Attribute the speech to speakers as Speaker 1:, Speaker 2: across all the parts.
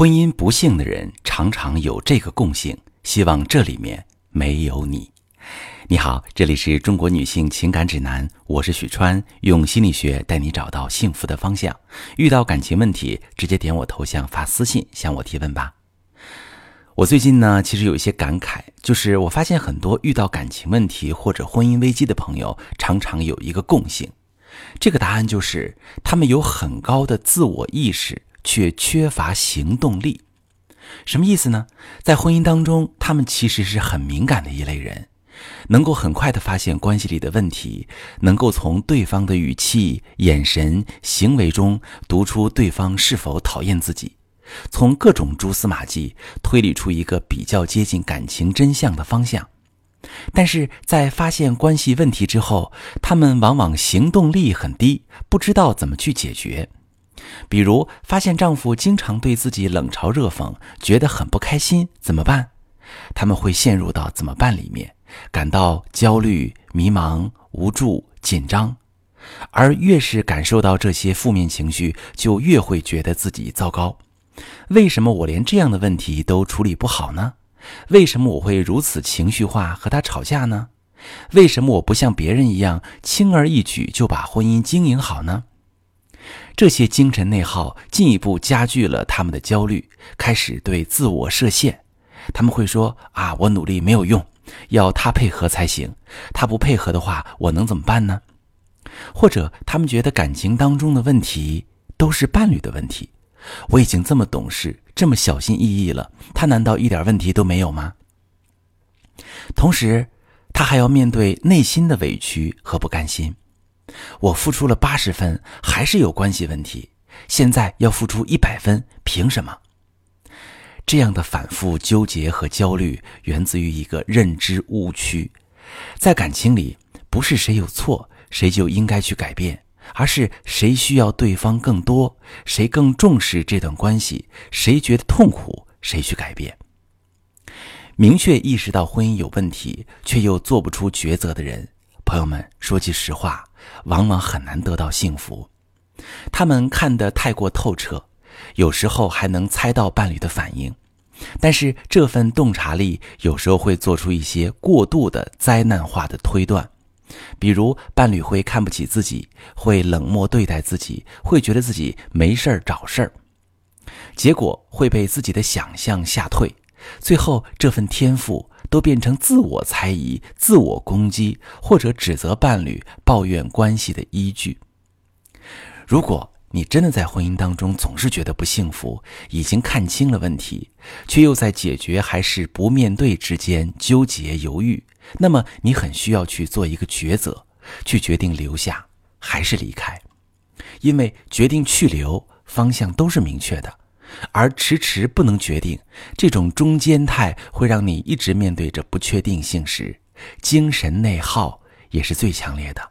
Speaker 1: 婚姻不幸的人常常有这个共性，希望这里面没有你。你好，这里是中国女性情感指南，我是许川，用心理学带你找到幸福的方向。遇到感情问题，直接点我头像发私信向我提问吧。我最近呢，其实有一些感慨，就是我发现很多遇到感情问题或者婚姻危机的朋友，常常有一个共性，这个答案就是他们有很高的自我意识。却缺乏行动力，什么意思呢？在婚姻当中，他们其实是很敏感的一类人，能够很快的发现关系里的问题，能够从对方的语气、眼神、行为中读出对方是否讨厌自己，从各种蛛丝马迹推理出一个比较接近感情真相的方向。但是在发现关系问题之后，他们往往行动力很低，不知道怎么去解决。比如发现丈夫经常对自己冷嘲热讽，觉得很不开心，怎么办？他们会陷入到怎么办里面，感到焦虑、迷茫、无助、紧张，而越是感受到这些负面情绪，就越会觉得自己糟糕。为什么我连这样的问题都处理不好呢？为什么我会如此情绪化和他吵架呢？为什么我不像别人一样轻而易举就把婚姻经营好呢？这些精神内耗进一步加剧了他们的焦虑，开始对自我设限。他们会说：“啊，我努力没有用，要他配合才行。他不配合的话，我能怎么办呢？”或者他们觉得感情当中的问题都是伴侣的问题。我已经这么懂事，这么小心翼翼了，他难道一点问题都没有吗？同时，他还要面对内心的委屈和不甘心。我付出了八十分，还是有关系问题。现在要付出一百分，凭什么？这样的反复纠结和焦虑，源自于一个认知误区：在感情里，不是谁有错，谁就应该去改变，而是谁需要对方更多，谁更重视这段关系，谁觉得痛苦，谁去改变。明确意识到婚姻有问题，却又做不出抉择的人。朋友们，说句实话，往往很难得到幸福。他们看得太过透彻，有时候还能猜到伴侣的反应，但是这份洞察力有时候会做出一些过度的灾难化的推断，比如伴侣会看不起自己，会冷漠对待自己，会觉得自己没事儿找事儿，结果会被自己的想象吓退，最后这份天赋。都变成自我猜疑、自我攻击或者指责伴侣、抱怨关系的依据。如果你真的在婚姻当中总是觉得不幸福，已经看清了问题，却又在解决还是不面对之间纠结犹豫，那么你很需要去做一个抉择，去决定留下还是离开，因为决定去留，方向都是明确的。而迟迟不能决定，这种中间态会让你一直面对着不确定性时，精神内耗也是最强烈的。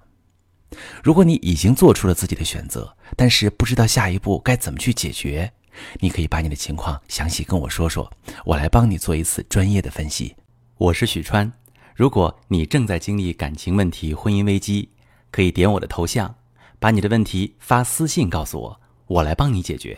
Speaker 1: 如果你已经做出了自己的选择，但是不知道下一步该怎么去解决，你可以把你的情况详细跟我说说，我来帮你做一次专业的分析。我是许川，如果你正在经历感情问题、婚姻危机，可以点我的头像，把你的问题发私信告诉我，我来帮你解决。